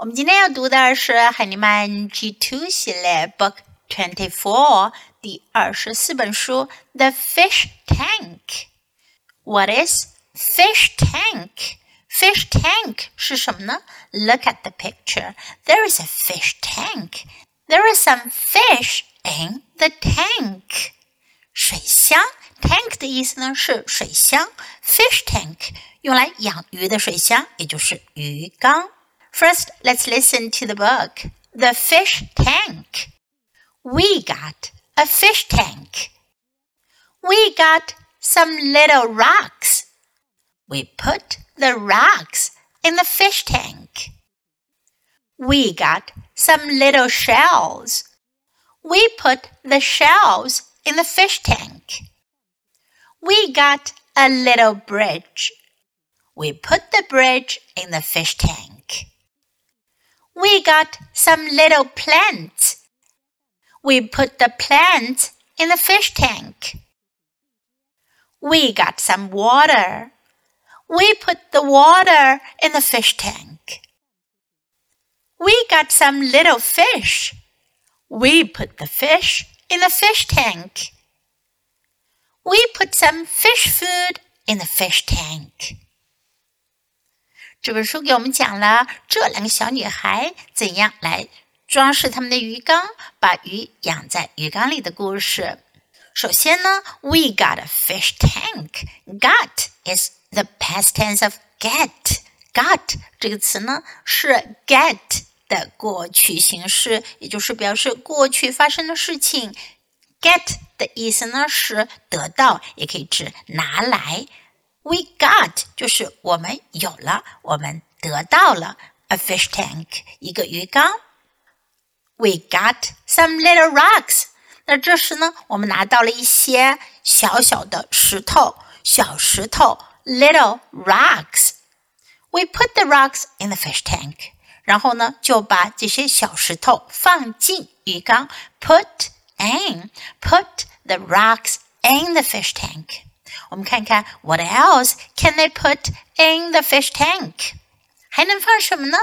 我们今天要读的是海尼曼 G Two 系列 Book Twenty Four 第二十四本书《The Fish Tank》。What is fish tank? Fish tank 是什么呢？Look at the picture. There is a fish tank. There are some fish in the tank. 水箱 tank 的意思呢是水箱，fish tank 用来养鱼的水箱，也就是鱼缸。 First, let's listen to the book. The fish tank. We got a fish tank. We got some little rocks. We put the rocks in the fish tank. We got some little shells. We put the shells in the fish tank. We got a little bridge. We put the bridge in the fish tank. We got some little plants. We put the plants in the fish tank. We got some water. We put the water in the fish tank. We got some little fish. We put the fish in the fish tank. We put some fish food in the fish tank. 这本书给我们讲了这两个小女孩怎样来装饰他们的鱼缸，把鱼养在鱼缸里的故事。首先呢，We got a fish tank. Got is the past tense of get. Got 这个词呢是 get 的过去形式，也就是表示过去发生的事情。Get 的意思呢是得到，也可以指拿来。We got 就是我们有了，我们得到了 a fish tank 一个鱼缸。We got some little rocks。那这时呢，我们拿到了一些小小的石头，小石头 little rocks。We put the rocks in the fish tank。然后呢，就把这些小石头放进鱼缸，put in put the rocks in the fish tank。 我们看看 what else can they put in the fish tank？还能放什么呢？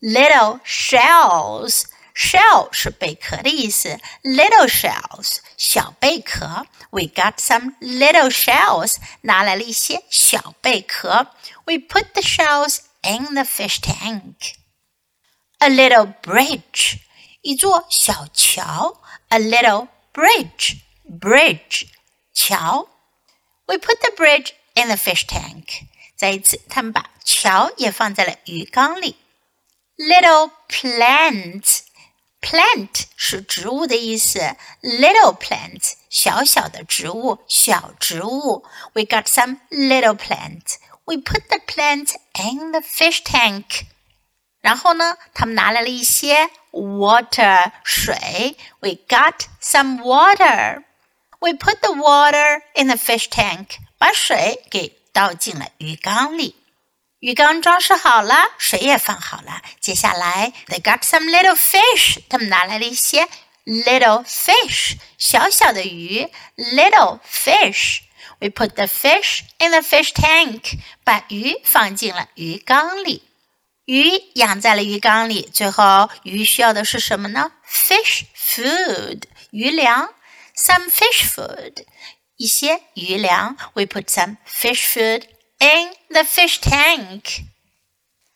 Little shells。Shell 是贝壳的意思，little shells 小贝壳。We got some little shells，拿来了一些小贝壳。We put the shells in the fish tank. A little bridge，一座小桥。A little bridge，bridge 桥。 We put the bridge in the fish tank. 再一次，他们把桥也放在了鱼缸里。Little plants。Plant 是植物的意思，little plants 小小的植物，小植物。We got some little plants. We put the plants in the fish tank. 然后呢，他们拿来了一些 water 水。We got some water. We put the water in the fish tank. 把水给倒进了鱼缸里。鱼缸装饰好了，水也放好了。接下来，they got some little fish，他们拿来了一些 little fish，小小的鱼，little fish。We put the fish in the fish tank，把鱼放进了鱼缸里。鱼养在了鱼缸里，最后鱼需要的是什么呢？Fish food，鱼粮。 Some fish food，一些鱼粮。We put some fish food。in the fish tank。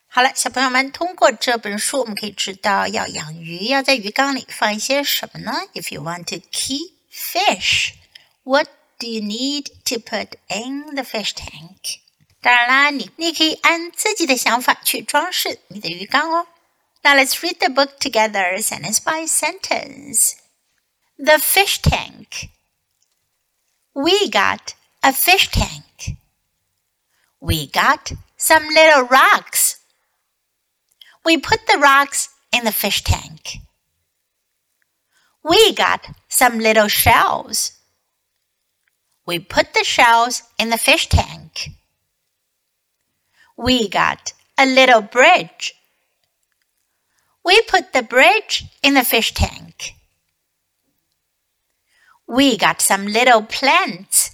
好了，小朋友们，通过这本书，我们可以知道要养鱼要在鱼缸里放一些什么呢？If you want to keep fish, what do you need to put in the fish tank？当然啦，你你可以按自己的想法去装饰你的鱼缸哦。Now let's read the book together, sentence by sentence. The fish tank. We got a fish tank. We got some little rocks. We put the rocks in the fish tank. We got some little shells. We put the shells in the fish tank. We got a little bridge. We put the bridge in the fish tank. We got some little plants.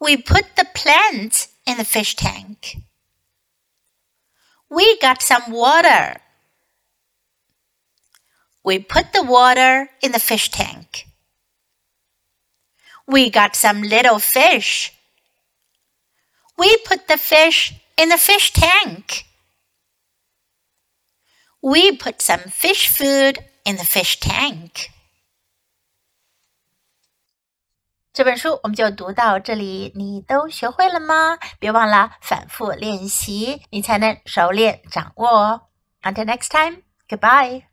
We put the plants in the fish tank. We got some water. We put the water in the fish tank. We got some little fish. We put the fish in the fish tank. We put some fish food in the fish tank. 这本书我们就读到这里，你都学会了吗？别忘了反复练习，你才能熟练掌握哦。Until next time, goodbye.